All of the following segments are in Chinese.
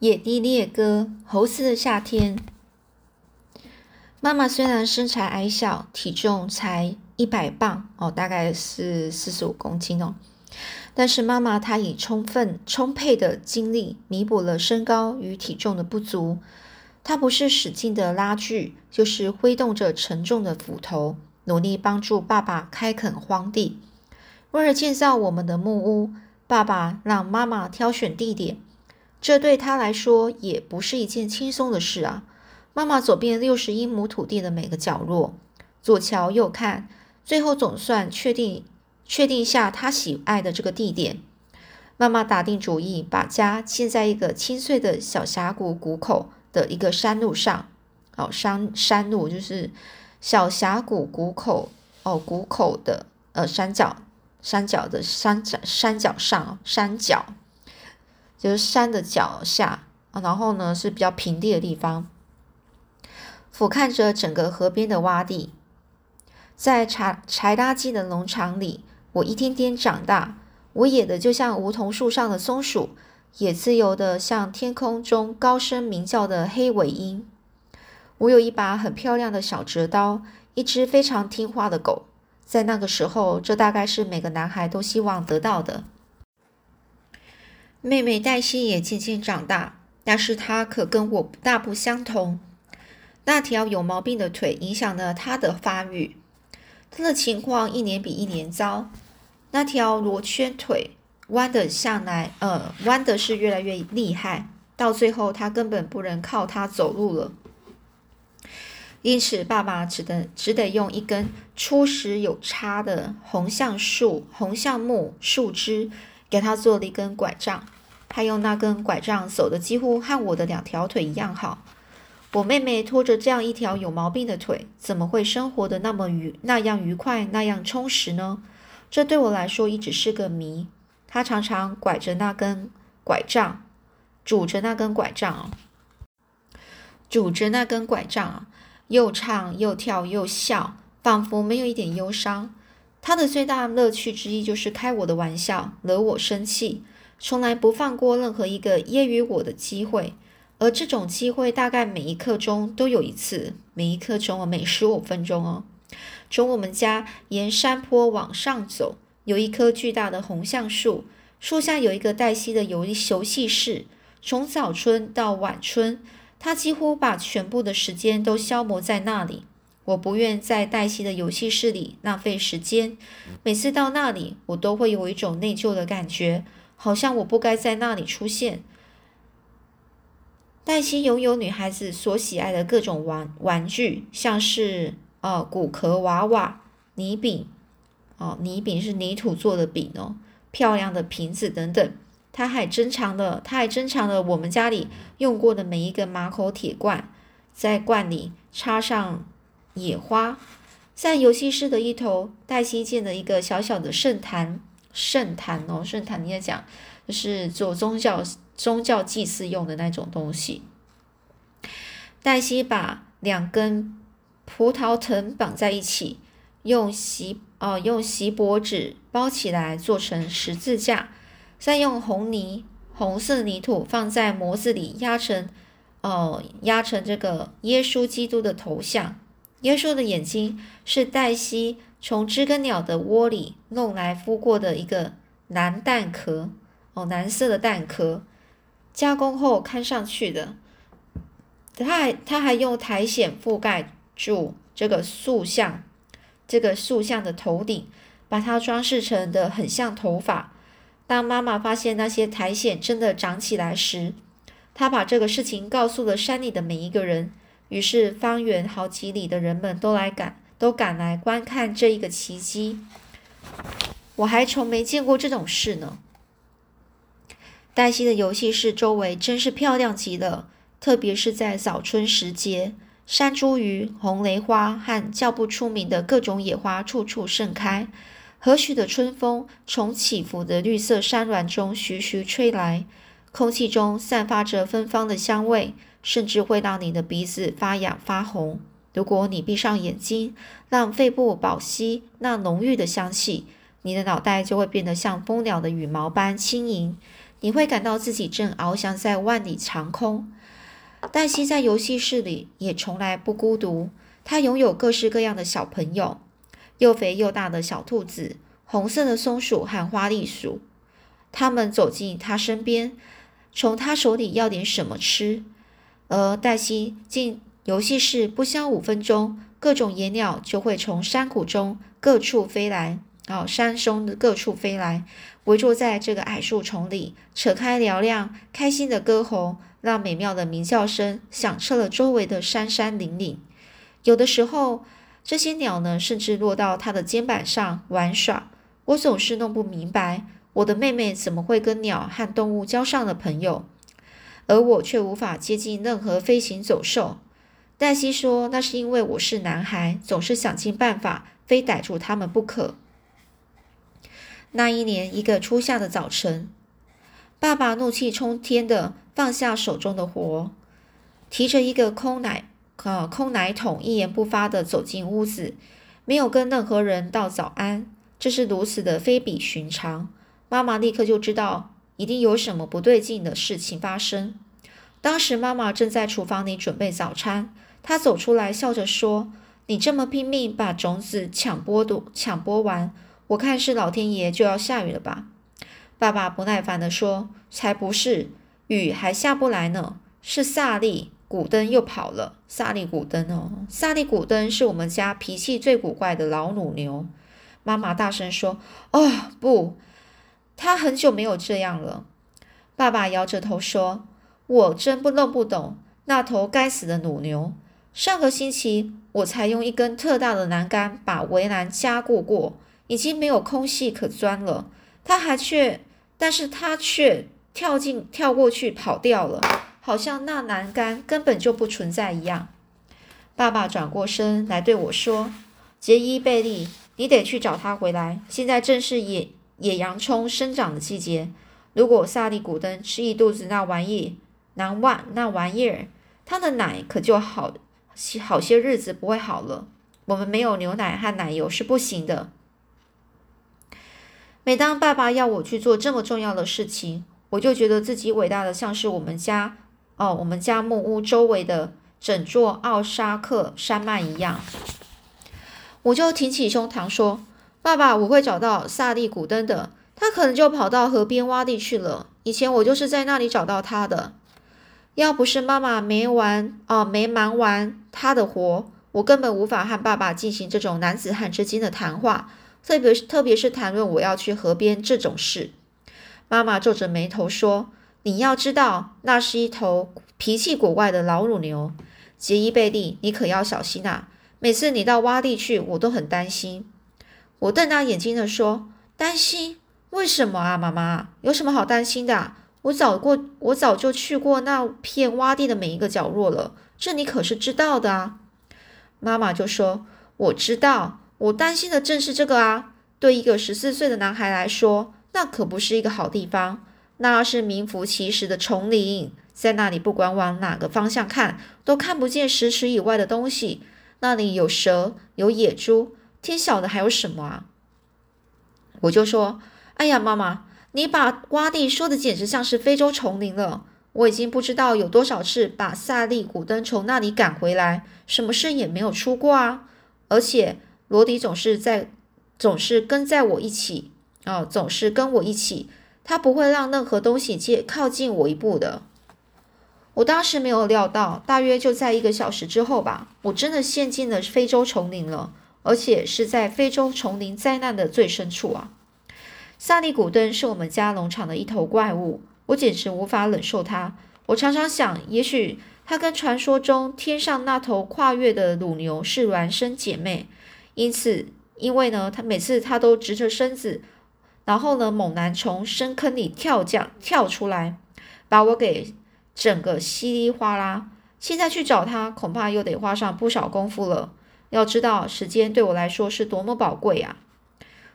野地猎歌，猴子的夏天。妈妈虽然身材矮小，体重才一百磅哦，大概是四十五公斤哦，但是妈妈她以充分充沛的精力弥补了身高与体重的不足。她不是使劲的拉锯，就是挥动着沉重的斧头，努力帮助爸爸开垦荒地。为了建造我们的木屋，爸爸让妈妈挑选地点。这对他来说也不是一件轻松的事啊！妈妈走遍六十英亩土地的每个角落，左瞧右看，最后总算确定确定下他喜爱的这个地点。妈妈打定主意，把家建在一个清脆的小峡谷谷口的一个山路上。哦，山山路就是小峡谷谷口哦，谷口的呃山脚山脚的山山脚上山脚。就是山的脚下，然后呢是比较平地的地方，俯瞰着整个河边的洼地，在柴柴搭机的农场里，我一天天长大。我野的就像梧桐树上的松鼠，也自由的像天空中高声鸣叫的黑尾鹰。我有一把很漂亮的小折刀，一只非常听话的狗。在那个时候，这大概是每个男孩都希望得到的。妹妹黛西也渐渐长大，但是她可跟我大不相同。那条有毛病的腿影响了她的发育，她的情况一年比一年糟。那条罗圈腿弯的向来，呃，弯的是越来越厉害，到最后她根本不能靠它走路了。因此，爸爸只得只得用一根粗实有叉的红橡树、红橡木树枝。给他做了一根拐杖，他用那根拐杖走的几乎和我的两条腿一样好。我妹妹拖着这样一条有毛病的腿，怎么会生活的那么愉那样愉快那样充实呢？这对我来说一直是个谜。她常常拐着那根拐杖，拄着那根拐杖，拄着那根拐杖，又唱又跳又笑，仿佛没有一点忧伤。他的最大乐趣之一就是开我的玩笑，惹我生气，从来不放过任何一个揶揄我的机会。而这种机会大概每一刻钟都有一次，每一刻钟每十五分钟哦。从我们家沿山坡往上走，有一棵巨大的红橡树，树下有一个黛西的游游戏室。从早春到晚春，他几乎把全部的时间都消磨在那里。我不愿在黛西的游戏室里浪费时间。每次到那里，我都会有一种内疚的感觉，好像我不该在那里出现。黛西拥有女孩子所喜爱的各种玩玩具，像是呃骨壳娃娃、泥饼，哦泥饼是泥土做的饼哦，漂亮的瓶子等等。她还珍藏了，她还珍藏了我们家里用过的每一个马口铁罐，在罐里插上。野花在游戏室的一头，黛西建了一个小小的圣坛。圣坛哦，圣坛你在讲，就是做宗教宗教祭祀用的那种东西。黛西把两根葡萄藤绑在一起，用锡哦用锡箔纸包起来做成十字架，再用红泥红色泥土放在模子里压成哦压成这个耶稣基督的头像。耶稣的眼睛是黛西从知更鸟的窝里弄来孵过的一个蓝蛋壳，哦，蓝色的蛋壳，加工后看上去的。他还他还用苔藓覆盖住这个塑像，这个塑像的头顶，把它装饰成的很像头发。当妈妈发现那些苔藓真的长起来时，她把这个事情告诉了山里的每一个人。于是，方圆好几里的人们都来赶，都赶来观看这一个奇迹。我还从没见过这种事呢。黛西的游戏室周围真是漂亮极了，特别是在早春时节，山茱萸、红雷花和叫不出名的各种野花处处盛开。和煦的春风从起伏的绿色山峦中徐徐吹来，空气中散发着芬芳的香味。甚至会让你的鼻子发痒发红。如果你闭上眼睛，让肺部饱吸那浓郁的香气，你的脑袋就会变得像蜂鸟的羽毛般轻盈。你会感到自己正翱翔在万里长空。黛西在游戏室里也从来不孤独，她拥有各式各样的小朋友，又肥又大的小兔子、红色的松鼠和花栗鼠。他们走进她身边，从他手里要点什么吃。而黛西进游戏室不消五分钟，各种野鸟就会从山谷中各处飞来，哦，山松的各处飞来，围坐在这个矮树丛里，扯开嘹亮、开心的歌喉。让美妙的鸣叫声响彻了周围的山山岭岭。有的时候，这些鸟呢，甚至落到他的肩膀上玩耍。我总是弄不明白，我的妹妹怎么会跟鸟和动物交上了朋友，而我却无法接近任何飞行走兽。黛西说：“那是因为我是男孩，总是想尽办法非逮住他们不可。”那一年一个初夏的早晨，爸爸怒气冲天的。放下手中的活，提着一个空奶呃空奶桶，一言不发的走进屋子，没有跟任何人道早安。这是如此的非比寻常，妈妈立刻就知道一定有什么不对劲的事情发生。当时妈妈正在厨房里准备早餐，她走出来笑着说：“你这么拼命把种子抢播的抢播完，我看是老天爷就要下雨了吧？”爸爸不耐烦地说：“才不是。”雨还下不来呢，是萨利古登又跑了。萨利古登哦，萨利古登是我们家脾气最古怪的老母牛。妈妈大声说：“哦，不，他很久没有这样了。”爸爸摇着头说：“我真不弄不懂那头该死的母牛。上个星期我才用一根特大的栏杆把围栏加固过，已经没有空隙可钻了。他还却，但是他却。”跳进跳过去跑掉了，好像那栏杆根本就不存在一样。爸爸转过身来对我说：“杰伊·贝利，你得去找他回来。现在正是野野洋葱生长的季节。如果萨利古登吃一肚子那玩意，难忘那玩意儿，他的奶可就好好些日子不会好了。我们没有牛奶和奶油是不行的。每当爸爸要我去做这么重要的事情，我就觉得自己伟大的像是我们家哦，我们家木屋周围的整座奥沙克山脉一样。我就挺起胸膛说：“爸爸，我会找到萨利古登的，他可能就跑到河边洼地去了。以前我就是在那里找到他的。要不是妈妈没完哦，没忙完他的活，我根本无法和爸爸进行这种男子汉之间的谈话，特别是特别是谈论我要去河边这种事。”妈妈皱着眉头说：“你要知道，那是一头脾气古怪的老乳牛，杰伊贝利，你可要小心啊！每次你到洼地去，我都很担心。”我瞪大眼睛的说：“担心？为什么啊，妈妈？有什么好担心的？我早过，我早就去过那片洼地的每一个角落了，这你可是知道的啊。”妈妈就说：“我知道，我担心的正是这个啊。对一个十四岁的男孩来说。”那可不是一个好地方，那是名副其实的丛林，在那里不管往哪个方向看，都看不见十尺以外的东西。那里有蛇，有野猪，天晓得还有什么啊！我就说：“哎呀，妈妈，你把洼地说的简直像是非洲丛林了。我已经不知道有多少次把萨利古登从那里赶回来，什么事也没有出过啊！而且罗迪总是在，总是跟在我一起。”哦，总是跟我一起，他不会让任何东西接靠近我一步的。我当时没有料到，大约就在一个小时之后吧，我真的陷进了非洲丛林了，而且是在非洲丛林灾难的最深处啊！萨利古登是我们家农场的一头怪物，我简直无法忍受它。我常常想，也许它跟传说中天上那头跨越的乳牛是孪生姐妹，因此，因为呢，它每次它都直着身子。然后呢，猛男从深坑里跳降跳出来，把我给整个稀里哗啦。现在去找他，恐怕又得花上不少功夫了。要知道，时间对我来说是多么宝贵啊！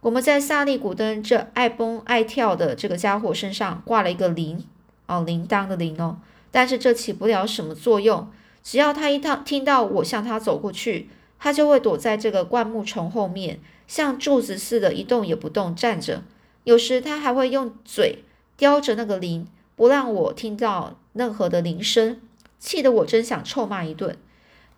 我们在萨利古登这爱蹦爱跳的这个家伙身上挂了一个铃，哦，铃铛的铃哦。但是这起不了什么作用。只要他一趟听到我向他走过去，他就会躲在这个灌木丛后面，像柱子似的，一动也不动站着。有时他还会用嘴叼着那个铃，不让我听到任何的铃声，气得我真想臭骂一顿。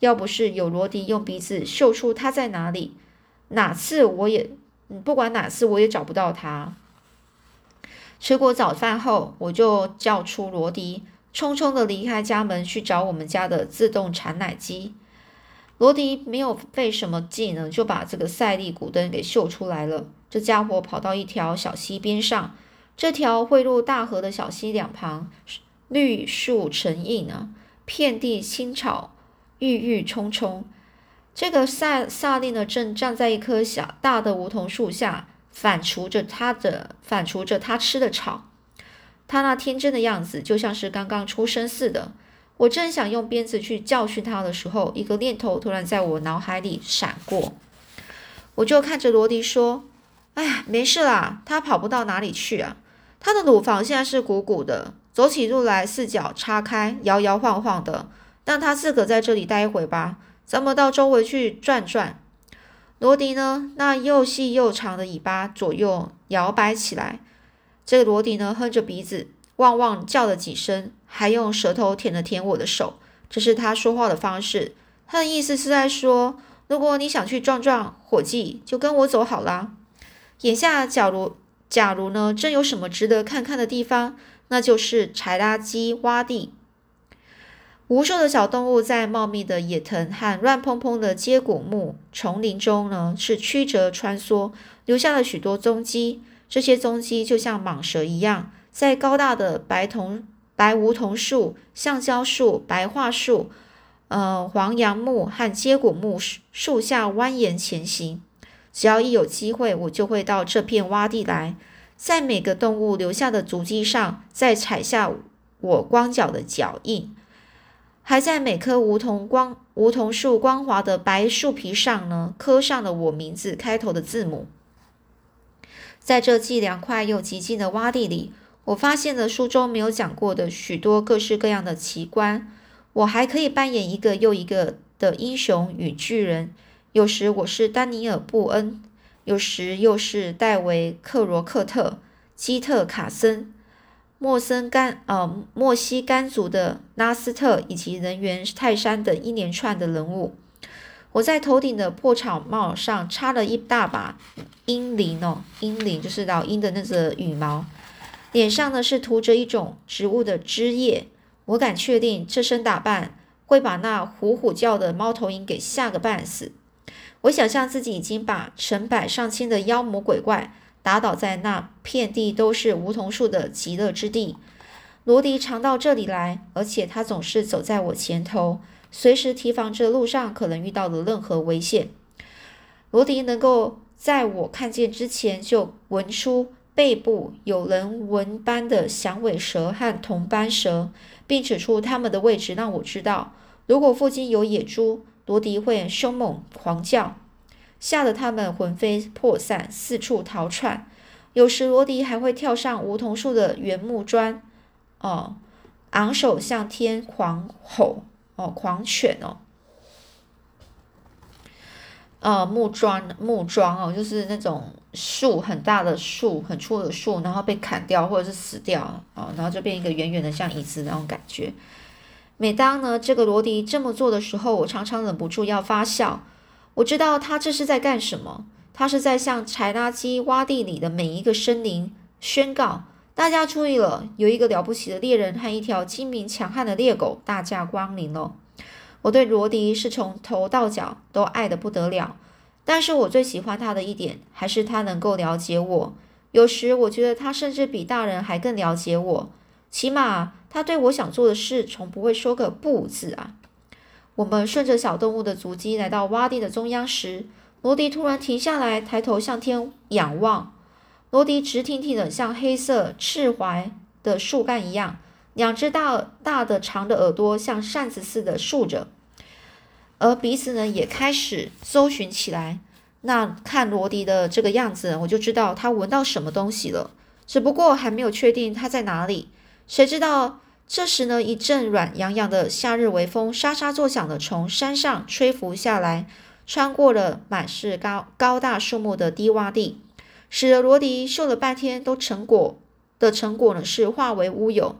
要不是有罗迪用鼻子嗅出他在哪里，哪次我也，不管哪次我也找不到他。吃过早饭后，我就叫出罗迪，匆匆的离开家门去找我们家的自动产奶机。罗迪没有费什么劲呢，就把这个赛利古灯给嗅出来了。这家伙跑到一条小溪边上，这条汇入大河的小溪两旁绿树成荫啊，遍地青草，郁郁葱葱。这个萨萨利呢，正站在一棵小大的梧桐树下，反刍着他的反刍着他吃的草。他那天真的样子，就像是刚刚出生似的。我正想用鞭子去教训他的时候，一个念头突然在我脑海里闪过，我就看着罗迪说：“哎，没事啦，他跑不到哪里去啊。他的乳房现在是鼓鼓的，走起路来四脚叉开，摇摇晃晃的。让他自个在这里待一会吧，咱们到周围去转转。”罗迪呢，那又细又长的尾巴左右摇摆起来。这个罗迪呢，哼着鼻子，汪汪叫了几声。还用舌头舔了舔我的手，这是他说话的方式。他的意思是在说，如果你想去撞撞，伙计，就跟我走好啦。眼下，假如假如呢，真有什么值得看看的地方，那就是柴垃圾洼地。无数的小动物在茂密的野藤和乱蓬蓬的接骨木丛林中呢，是曲折穿梭，留下了许多踪迹。这些踪迹就像蟒蛇一样，在高大的白桐。白梧桐树、橡胶树、白桦树、呃黄杨木和接骨木树下蜿蜒前行。只要一有机会，我就会到这片洼地来，在每个动物留下的足迹上再踩下我光脚的脚印，还在每棵梧桐光梧桐树光滑的白树皮上呢刻上了我名字开头的字母。在这既凉快又寂静的洼地里。我发现了书中没有讲过的许多各式各样的奇观。我还可以扮演一个又一个的英雄与巨人。有时我是丹尼尔·布恩，有时又是戴维·克罗克特、基特·卡森、莫森甘呃莫西甘族的拉斯特以及人猿泰山等一连串的人物。我在头顶的破草帽上插了一大把鹰铃哦，鹰铃就是老鹰的那个羽毛。脸上呢是涂着一种植物的汁液，我敢确定这身打扮会把那虎虎叫的猫头鹰给吓个半死。我想象自己已经把成百上千的妖魔鬼怪打倒在那片地都是梧桐树的极乐之地。罗迪常到这里来，而且他总是走在我前头，随时提防着路上可能遇到的任何危险。罗迪能够在我看见之前就闻出。背部有人纹般的响尾蛇和铜斑蛇，并指出它们的位置，让我知道，如果附近有野猪，罗迪会凶猛狂叫，吓得他们魂飞魄散，四处逃窜。有时罗迪还会跳上梧桐树的原木桩，哦，昂首向天狂吼，哦，狂犬哦。呃，木桩木桩哦，就是那种树很大的树，很粗的树，然后被砍掉或者是死掉啊，然后就变一个圆圆的像椅子那种感觉。每当呢这个罗迪这么做的时候，我常常忍不住要发笑。我知道他这是在干什么，他是在向柴垃圾洼地里的每一个生灵宣告：大家注意了，有一个了不起的猎人和一条精明强悍的猎狗大驾光临了。我对罗迪是从头到脚都爱得不得了，但是我最喜欢他的一点还是他能够了解我。有时我觉得他甚至比大人还更了解我，起码他对我想做的事从不会说个不字啊。我们顺着小动物的足迹来到洼地的中央时，罗迪突然停下来，抬头向天仰望。罗迪直挺挺的，像黑色赤槐的树干一样。两只大大的长的耳朵像扇子似的竖着，而鼻子呢也开始搜寻起来。那看罗迪的这个样子，我就知道他闻到什么东西了，只不过还没有确定他在哪里。谁知道这时呢，一阵软洋洋的夏日微风沙沙作响的从山上吹拂下来，穿过了满是高高大树木的低洼地，使得罗迪嗅了半天都成果。的成果呢是化为乌有。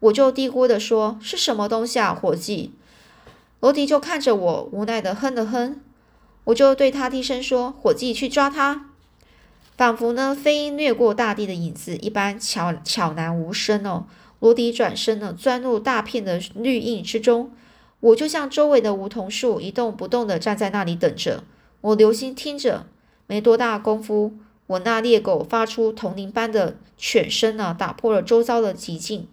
我就嘀咕的说：“是什么东西啊，伙计？”罗迪就看着我，无奈的哼了哼。我就对他低声说：“伙计，去抓他。”仿佛呢，飞鹰掠过大地的影子一般，悄悄然无声哦。罗迪转身呢，钻入大片的绿荫之中。我就像周围的梧桐树，一动不动地站在那里等着。我留心听着，没多大功夫，我那猎狗发出铜铃般的犬声呢，打破了周遭的寂静。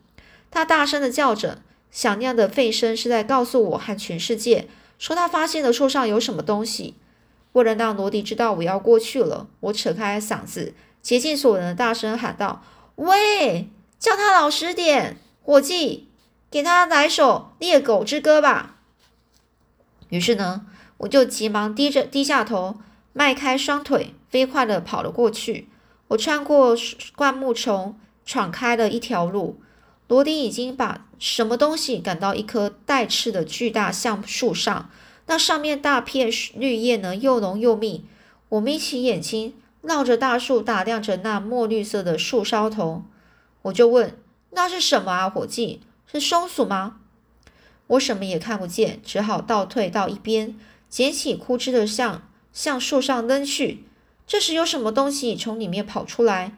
它大声地叫着，响亮的吠声是在告诉我和全世界，说它发现了树上有什么东西。为了让罗迪知道我要过去了，我扯开嗓子，竭尽所能的大声喊道：“喂，叫他老实点，伙计，给他来首《猎狗之歌》吧。”于是呢，我就急忙低着低下头，迈开双腿，飞快的跑了过去。我穿过灌木丛，闯开了一条路。罗迪已经把什么东西赶到一棵带刺的巨大橡树上。那上面大片绿叶呢，又浓又密。我眯起眼睛，绕着大树打量着那墨绿色的树梢头。我就问：“那是什么啊，伙计？是松鼠吗？”我什么也看不见，只好倒退到一边，捡起枯枝的向向树上扔去。这时，有什么东西从里面跑出来，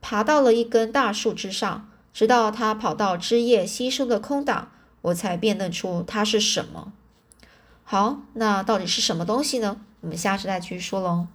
爬到了一根大树枝上，直到它跑到枝叶稀疏的空档，我才辨认出它是什么。好，那到底是什么东西呢？我们下次再继续说喽。